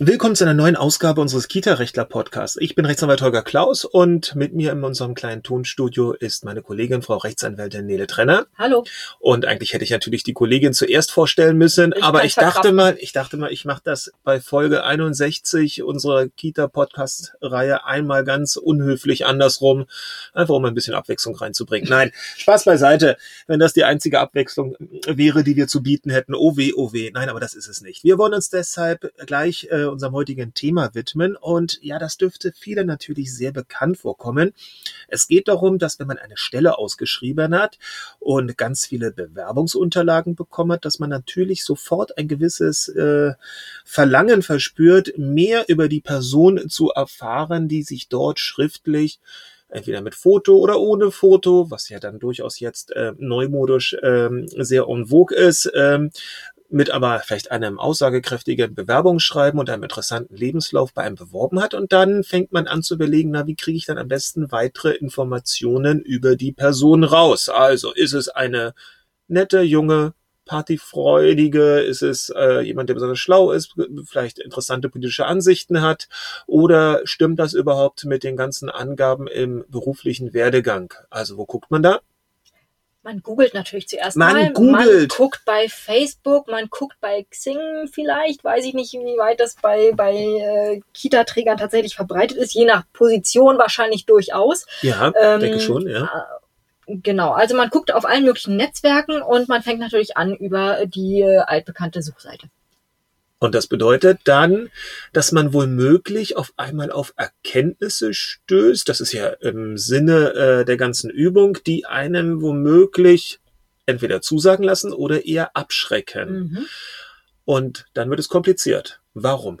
Willkommen zu einer neuen Ausgabe unseres Kita-Rechtler-Podcasts. Ich bin Rechtsanwalt Holger Klaus und mit mir in unserem kleinen Tonstudio ist meine Kollegin, Frau Rechtsanwältin Nele Trenner. Hallo. Und eigentlich hätte ich natürlich die Kollegin zuerst vorstellen müssen, Ich aber ich dachte verkraften. mal, ich dachte mal, ich mache das bei Folge 61 unserer Kita-Podcast-Reihe einmal ganz unhöflich andersrum, einfach um ein bisschen Abwechslung reinzubringen. Nein, Spaß beiseite. Wenn das die einzige Abwechslung wäre, die wir zu bieten hätten, oh weh, oh weh. Nein, aber das ist es nicht. Wir wollen uns deshalb gleich äh, unserem heutigen Thema widmen und ja, das dürfte viele natürlich sehr bekannt vorkommen. Es geht darum, dass wenn man eine Stelle ausgeschrieben hat und ganz viele Bewerbungsunterlagen bekommen hat, dass man natürlich sofort ein gewisses äh, Verlangen verspürt, mehr über die Person zu erfahren, die sich dort schriftlich entweder mit Foto oder ohne Foto, was ja dann durchaus jetzt äh, neumodisch ähm, sehr en vogue ist, ähm, mit aber vielleicht einem aussagekräftigen Bewerbungsschreiben und einem interessanten Lebenslauf bei einem beworben hat. Und dann fängt man an zu überlegen, na, wie kriege ich dann am besten weitere Informationen über die Person raus? Also ist es eine nette, junge, partyfreudige, ist es äh, jemand, der besonders schlau ist, vielleicht interessante politische Ansichten hat, oder stimmt das überhaupt mit den ganzen Angaben im beruflichen Werdegang? Also wo guckt man da? Man googelt natürlich zuerst Man mal. Man googelt. guckt bei Facebook, man guckt bei Xing vielleicht. Weiß ich nicht, wie weit das bei, bei äh, Kita-Trägern tatsächlich verbreitet ist. Je nach Position wahrscheinlich durchaus. Ja, Ähm, denke schon, ja. Genau, also man guckt auf allen möglichen Netzwerken und man fängt natürlich an über die äh, altbekannte Suchseite. Und das bedeutet dann, dass man wohl möglich auf einmal auf Erkenntnisse stößt. Das ist ja im Sinne äh, der ganzen Übung, die einem womöglich entweder zusagen lassen oder eher abschrecken. Mhm. Und dann wird es kompliziert. Warum?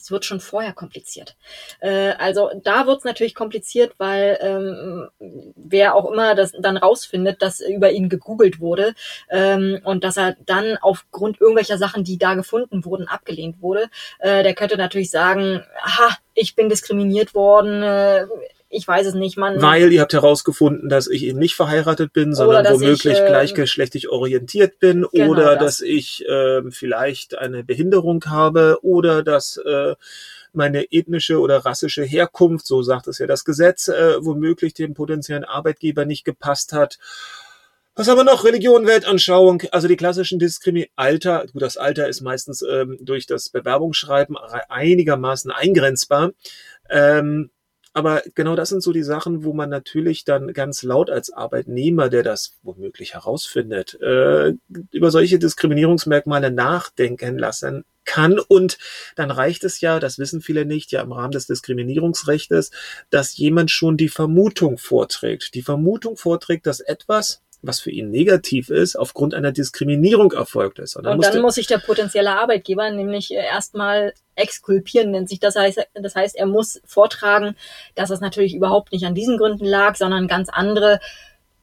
Es wird schon vorher kompliziert. Äh, also da wird es natürlich kompliziert, weil ähm, wer auch immer das dann rausfindet, dass über ihn gegoogelt wurde ähm, und dass er dann aufgrund irgendwelcher Sachen, die da gefunden wurden, abgelehnt wurde, äh, der könnte natürlich sagen, aha, ich bin diskriminiert worden, äh, ich weiß es nicht, man. Weil ihr habt herausgefunden, dass ich eben nicht verheiratet bin, sondern womöglich ich, äh, gleichgeschlechtlich orientiert bin Genau oder das. dass ich ähm, vielleicht eine Behinderung habe oder dass äh, meine ethnische oder rassische Herkunft, so sagt es ja das Gesetz, äh, womöglich dem potenziellen Arbeitgeber nicht gepasst hat. Was haben wir noch? Religion, Weltanschauung, also die klassischen Diskrimi Alter. Gut, das Alter ist meistens ähm, durch das Bewerbungsschreiben einigermaßen eingrenzbar. Ähm, aber genau das sind so die Sachen, wo man natürlich dann ganz laut als Arbeitnehmer, der das womöglich herausfindet, äh, über solche Diskriminierungsmerkmale nachdenken lassen kann. Und dann reicht es ja, das wissen viele nicht, ja im Rahmen des Diskriminierungsrechtes, dass jemand schon die Vermutung vorträgt. Die Vermutung vorträgt, dass etwas, was für ihn negativ ist, aufgrund einer Diskriminierung erfolgt ist. und dann der- muss sich der potenzielle Arbeitgeber nämlich äh, erstmal exkulpieren, nennt sich das. Heißt, das heißt, er muss vortragen, dass es natürlich überhaupt nicht an diesen Gründen lag, sondern ganz andere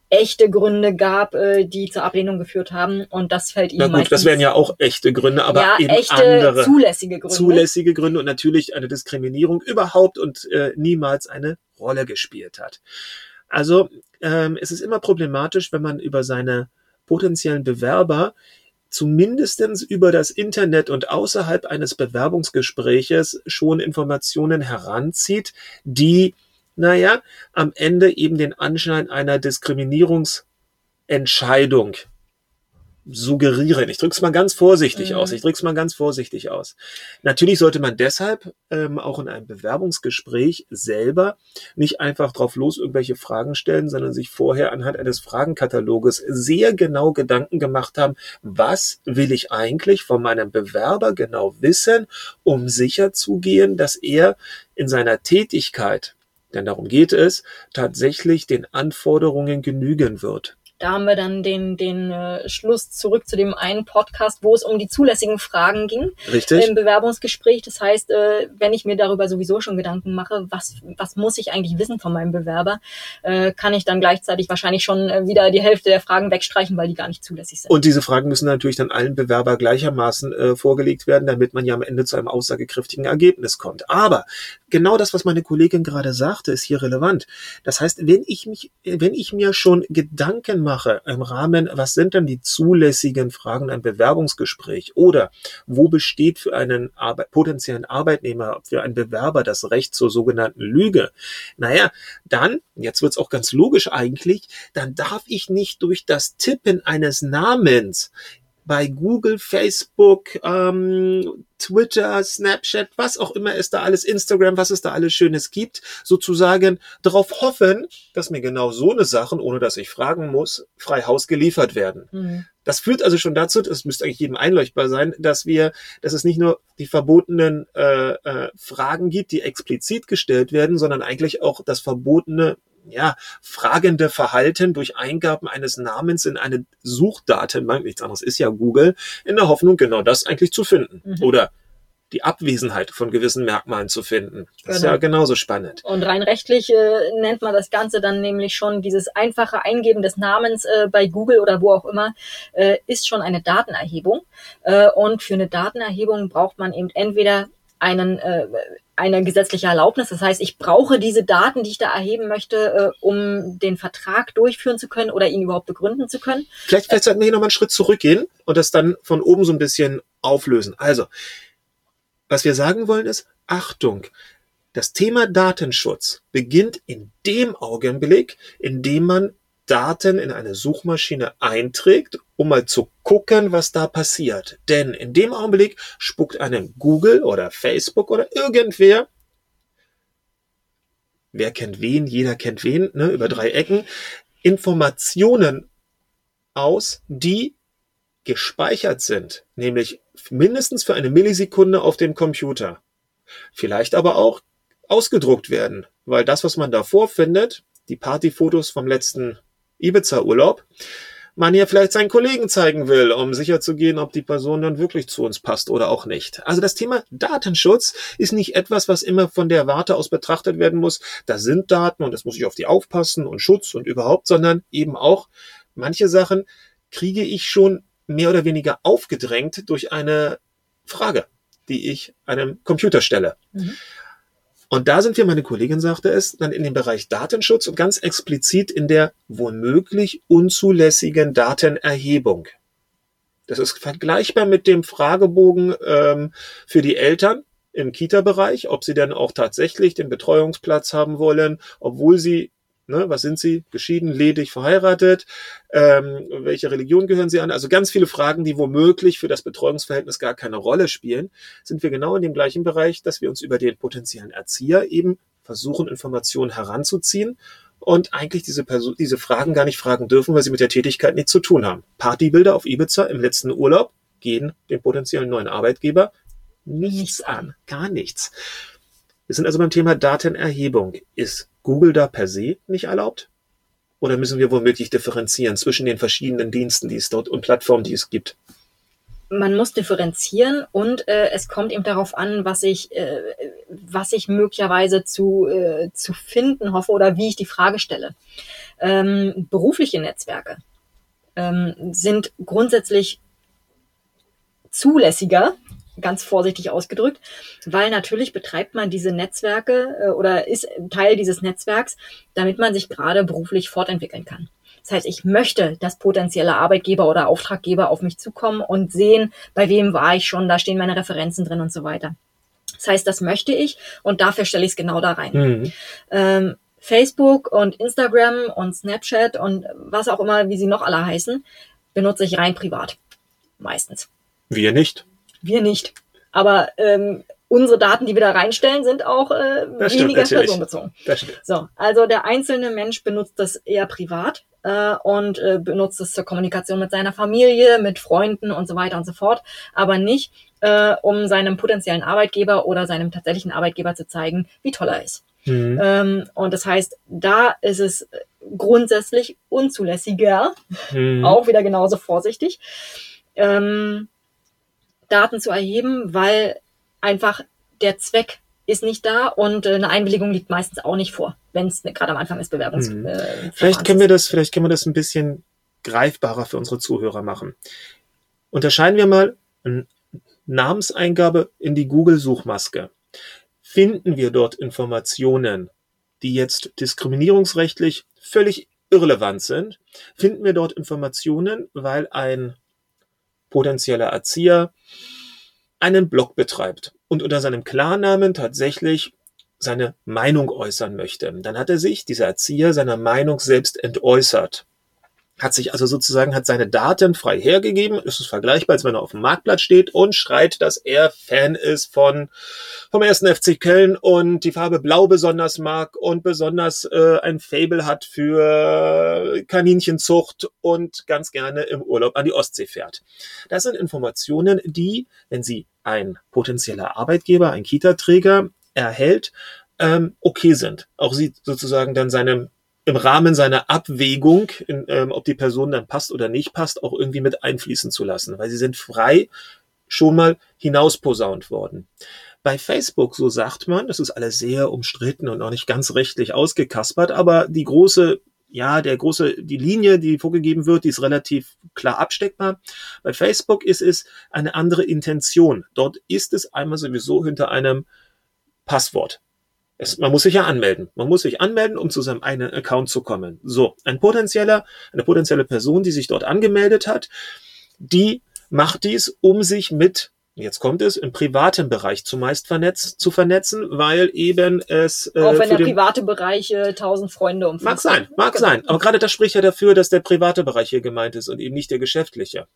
echte Gründe gab, äh, die zur Ablehnung geführt haben. Und das fällt ihm na gut, meistens, das wären ja auch echte Gründe, aber ja, eben echte andere. zulässige Gründe. zulässige Gründe und natürlich eine Diskriminierung überhaupt und äh, niemals eine Rolle gespielt hat. Also ähm, es ist immer problematisch, wenn man über seine potenziellen Bewerber zumindestens über das Internet und außerhalb eines Bewerbungsgespräches schon Informationen heranzieht, die, naja, am Ende eben den Anschein einer Diskriminierungsentscheidung suggerieren. Ich drücke es mal ganz vorsichtig Mhm. aus. Ich drücke es mal ganz vorsichtig aus. Natürlich sollte man deshalb ähm, auch in einem Bewerbungsgespräch selber nicht einfach drauf los irgendwelche Fragen stellen, sondern sich vorher anhand eines Fragenkataloges sehr genau Gedanken gemacht haben, was will ich eigentlich von meinem Bewerber genau wissen, um sicherzugehen, dass er in seiner Tätigkeit, denn darum geht es, tatsächlich den Anforderungen genügen wird. Da haben wir dann den, den äh, Schluss zurück zu dem einen Podcast, wo es um die zulässigen Fragen ging Richtig? im Bewerbungsgespräch. Das heißt, äh, wenn ich mir darüber sowieso schon Gedanken mache, was, was muss ich eigentlich wissen von meinem Bewerber, äh, kann ich dann gleichzeitig wahrscheinlich schon äh, wieder die Hälfte der Fragen wegstreichen, weil die gar nicht zulässig sind. Und diese Fragen müssen natürlich dann allen Bewerber gleichermaßen äh, vorgelegt werden, damit man ja am Ende zu einem aussagekräftigen Ergebnis kommt. Aber genau das, was meine Kollegin gerade sagte, ist hier relevant. Das heißt, wenn ich mich, wenn ich mir schon Gedanken mache im Rahmen, was sind denn die zulässigen Fragen ein Bewerbungsgespräch oder wo besteht für einen Arbeit, potenziellen Arbeitnehmer, für einen Bewerber das Recht zur sogenannten Lüge, naja, dann, jetzt wird's auch ganz logisch eigentlich, dann darf ich nicht durch das Tippen eines Namens bei Google, Facebook, ähm, Twitter, Snapchat, was auch immer es da alles, Instagram, was es da alles Schönes gibt, sozusagen darauf hoffen, dass mir genau so eine Sachen, ohne dass ich fragen muss, frei Haus geliefert werden. Mhm. Das führt also schon dazu, es müsste eigentlich jedem einleuchtbar sein, dass wir, dass es nicht nur die verbotenen äh, äh, Fragen gibt, die explizit gestellt werden, sondern eigentlich auch das verbotene ja, fragende Verhalten durch Eingaben eines Namens in eine Suchdatenbank, nichts anderes ist ja Google, in der Hoffnung, genau das eigentlich zu finden. Mhm. Oder die Abwesenheit von gewissen Merkmalen zu finden. Das genau. ist ja genau. genauso spannend. Und rein rechtlich äh, nennt man das Ganze dann nämlich schon dieses einfache Eingeben des Namens äh, bei Google oder wo auch immer, äh, ist schon eine Datenerhebung. Äh, und für eine Datenerhebung braucht man eben entweder einen äh, eine gesetzliche Erlaubnis. Das heißt, ich brauche diese Daten, die ich da erheben möchte, äh, um den Vertrag durchführen zu können oder ihn überhaupt begründen zu können. Vielleicht, vielleicht sollten wir hier nochmal einen Schritt zurückgehen und das dann von oben so ein bisschen auflösen. Also, was wir sagen wollen ist, Achtung, das Thema Datenschutz beginnt in dem Augenblick, in dem man Daten in eine Suchmaschine einträgt, um mal zu gucken, was da passiert. Denn in dem Augenblick spuckt einem Google oder Facebook oder irgendwer, wer kennt wen, jeder kennt wen, ne, über drei Ecken, Informationen aus, die gespeichert sind, nämlich mindestens für eine Millisekunde auf dem Computer. Vielleicht aber auch ausgedruckt werden, weil das, was man da vorfindet, die Partyfotos vom letzten Ibiza-Urlaub, man ja vielleicht seinen Kollegen zeigen will, um sicherzugehen, ob die Person dann wirklich zu uns passt oder auch nicht. Also das Thema Datenschutz ist nicht etwas, was immer von der Warte aus betrachtet werden muss. Da sind Daten und es muss ich auf die aufpassen und Schutz und überhaupt, sondern eben auch manche Sachen kriege ich schon mehr oder weniger aufgedrängt durch eine Frage, die ich einem Computer stelle. Mhm. Und da sind wir, meine Kollegin sagte es, dann in dem Bereich Datenschutz und ganz explizit in der womöglich unzulässigen Datenerhebung. Das ist vergleichbar mit dem Fragebogen ähm, für die Eltern im Kita-Bereich, ob sie denn auch tatsächlich den Betreuungsplatz haben wollen, obwohl sie Ne, was sind sie? Geschieden, ledig, verheiratet? Ähm, welche Religion gehören sie an? Also ganz viele Fragen, die womöglich für das Betreuungsverhältnis gar keine Rolle spielen, sind wir genau in dem gleichen Bereich, dass wir uns über den potenziellen Erzieher eben versuchen, Informationen heranzuziehen und eigentlich diese, Person, diese Fragen gar nicht fragen dürfen, weil sie mit der Tätigkeit nichts zu tun haben. Partybilder auf Ibiza im letzten Urlaub gehen dem potenziellen neuen Arbeitgeber nichts an, gar nichts. Wir sind also beim Thema Datenerhebung. Ist Google da per se nicht erlaubt? Oder müssen wir womöglich differenzieren zwischen den verschiedenen Diensten, die es dort und Plattformen, die es gibt? Man muss differenzieren und äh, es kommt eben darauf an, was ich, äh, was ich möglicherweise zu, äh, zu finden hoffe oder wie ich die Frage stelle. Ähm, berufliche Netzwerke ähm, sind grundsätzlich zulässiger ganz vorsichtig ausgedrückt, weil natürlich betreibt man diese Netzwerke äh, oder ist Teil dieses Netzwerks, damit man sich gerade beruflich fortentwickeln kann. Das heißt, ich möchte, dass potenzielle Arbeitgeber oder Auftraggeber auf mich zukommen und sehen, bei wem war ich schon, da stehen meine Referenzen drin und so weiter. Das heißt, das möchte ich und dafür stelle ich es genau da rein. Mhm. Ähm, Facebook und Instagram und Snapchat und was auch immer, wie sie noch alle heißen, benutze ich rein privat. Meistens. Wir nicht. Wir nicht. Aber ähm, unsere Daten, die wir da reinstellen, sind auch äh, weniger stimmt, personenbezogen. So, also der einzelne Mensch benutzt das eher privat äh, und äh, benutzt es zur Kommunikation mit seiner Familie, mit Freunden und so weiter und so fort, aber nicht, äh, um seinem potenziellen Arbeitgeber oder seinem tatsächlichen Arbeitgeber zu zeigen, wie toll er ist. Mhm. Ähm, und das heißt, da ist es grundsätzlich unzulässiger, mhm. auch wieder genauso vorsichtig. Ähm, Daten zu erheben, weil einfach der Zweck ist nicht da und äh, eine Einwilligung liegt meistens auch nicht vor, wenn es gerade am Anfang des Bewerbungs. Mhm. Äh, vielleicht können wir das, vielleicht können wir das ein bisschen greifbarer für unsere Zuhörer machen. Unterscheiden wir mal eine Namenseingabe in die Google-Suchmaske. Finden wir dort Informationen, die jetzt diskriminierungsrechtlich völlig irrelevant sind, finden wir dort Informationen, weil ein potenzieller Erzieher einen Blog betreibt und unter seinem Klarnamen tatsächlich seine Meinung äußern möchte. Dann hat er sich, dieser Erzieher, seiner Meinung selbst entäußert hat sich also sozusagen, hat seine Daten frei hergegeben. Es ist vergleichbar, als wenn er auf dem Marktplatz steht und schreit, dass er Fan ist von, vom ersten FC Köln und die Farbe Blau besonders mag und besonders äh, ein Fable hat für Kaninchenzucht und ganz gerne im Urlaub an die Ostsee fährt. Das sind Informationen, die, wenn sie ein potenzieller Arbeitgeber, ein Kita-Träger erhält, ähm, okay sind. Auch sie sozusagen dann seine im Rahmen seiner Abwägung, in, ähm, ob die Person dann passt oder nicht passt, auch irgendwie mit einfließen zu lassen, weil sie sind frei schon mal hinausposaunt worden. Bei Facebook, so sagt man, das ist alles sehr umstritten und noch nicht ganz rechtlich ausgekaspert, aber die große ja, der große, die Linie, die vorgegeben wird, die ist relativ klar absteckbar. Bei Facebook ist es eine andere Intention. Dort ist es einmal sowieso hinter einem Passwort. Es, man muss sich ja anmelden. Man muss sich anmelden, um zu seinem eigenen Account zu kommen. So, ein potenzieller, eine potenzielle Person, die sich dort angemeldet hat, die macht dies, um sich mit Jetzt kommt es im privaten Bereich zumeist vernetzt, zu vernetzen, weil eben es äh, auch wenn der private Bereich äh, tausend Freunde umfasst. Mag sein, mag genau. sein. Aber gerade das spricht ja dafür, dass der private Bereich hier gemeint ist und eben nicht der geschäftliche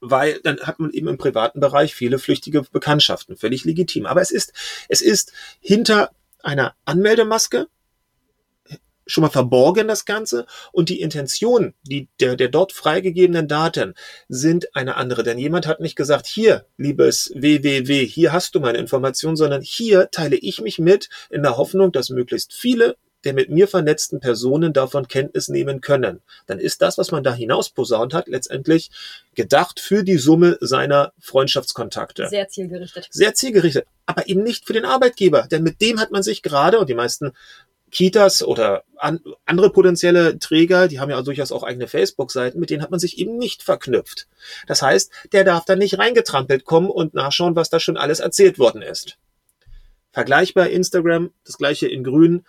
weil dann hat man eben im privaten Bereich viele flüchtige Bekanntschaften, völlig legitim. Aber es ist, es ist hinter einer Anmeldemaske schon mal verborgen das Ganze und die Intention die, der, der dort freigegebenen Daten sind eine andere. Denn jemand hat nicht gesagt, hier, liebes WWW, hier hast du meine Information, sondern hier teile ich mich mit in der Hoffnung, dass möglichst viele der mit mir vernetzten Personen davon Kenntnis nehmen können. Dann ist das, was man da hinaus posaunt hat, letztendlich gedacht für die Summe seiner Freundschaftskontakte. Sehr zielgerichtet. Sehr zielgerichtet. Aber eben nicht für den Arbeitgeber. Denn mit dem hat man sich gerade, und die meisten Kitas oder an, andere potenzielle Träger, die haben ja durchaus auch eigene Facebook-Seiten, mit denen hat man sich eben nicht verknüpft. Das heißt, der darf dann nicht reingetrampelt kommen und nachschauen, was da schon alles erzählt worden ist. Vergleichbar Instagram, das gleiche in grün,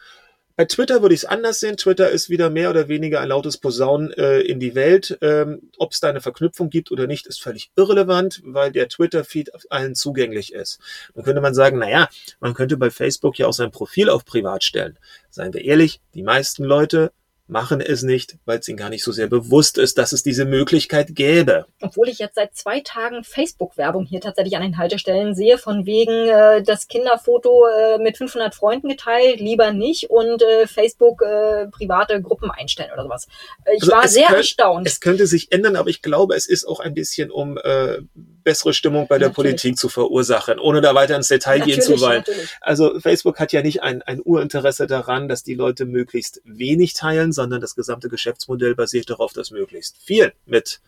bei Twitter würde ich es anders sehen. Twitter ist wieder mehr oder weniger ein lautes Posaunen äh, in die Welt. Ähm, Ob es da eine Verknüpfung gibt oder nicht, ist völlig irrelevant, weil der Twitter-Feed allen zugänglich ist. Dann könnte man sagen, naja, man könnte bei Facebook ja auch sein Profil auf privat stellen. Seien wir ehrlich, die meisten Leute machen es nicht, weil es ihnen gar nicht so sehr bewusst ist, dass es diese Möglichkeit gäbe. Obwohl ich jetzt seit zwei Tagen Facebook-Werbung hier tatsächlich an den Haltestellen sehe, von wegen äh, das Kinderfoto äh, mit 500 Freunden geteilt, lieber nicht und äh, Facebook äh, private Gruppen einstellen oder sowas. Äh, ich also war sehr könnt, erstaunt. Es könnte sich ändern, aber ich glaube, es ist auch ein bisschen um äh, bessere Stimmung bei der natürlich. Politik zu verursachen, ohne da weiter ins Detail natürlich, gehen zu wollen. Natürlich. Also Facebook hat ja nicht ein, ein Urinteresse daran, dass die Leute möglichst wenig teilen, sondern das gesamte Geschäftsmodell basiert darauf, dass möglichst viel mit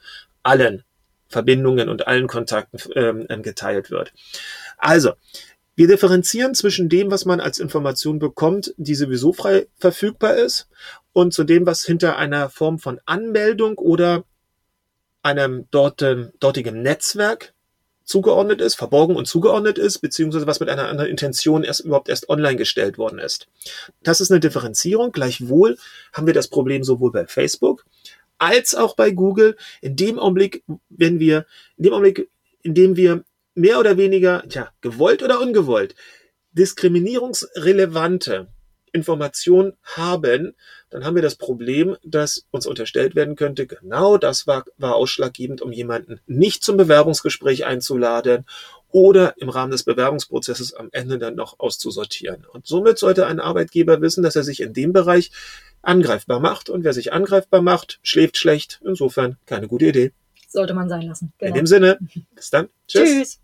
allen Verbindungen und allen Kontakten ähm, geteilt wird. Also, wir differenzieren zwischen dem, was man als Information bekommt, die sowieso frei verfügbar ist, und zu dem, was hinter einer Form von Anmeldung oder einem dort, dortigen Netzwerk zugeordnet ist, verborgen und zugeordnet ist, beziehungsweise was mit einer anderen Intention erst überhaupt erst online gestellt worden ist. Das ist eine Differenzierung. Gleichwohl haben wir das Problem sowohl bei Facebook als auch bei Google. In dem Augenblick, wenn wir, in dem Augenblick, in dem wir mehr oder weniger, tja, gewollt oder ungewollt, diskriminierungsrelevante Information haben, dann haben wir das Problem, dass uns unterstellt werden könnte, genau das war, war ausschlaggebend, um jemanden nicht zum Bewerbungsgespräch einzuladen oder im Rahmen des Bewerbungsprozesses am Ende dann noch auszusortieren. Und somit sollte ein Arbeitgeber wissen, dass er sich in dem Bereich angreifbar macht. Und wer sich angreifbar macht, schläft schlecht. Insofern keine gute Idee. Sollte man sein lassen. Genau. In dem Sinne, bis dann. Tschüss. Tschüss.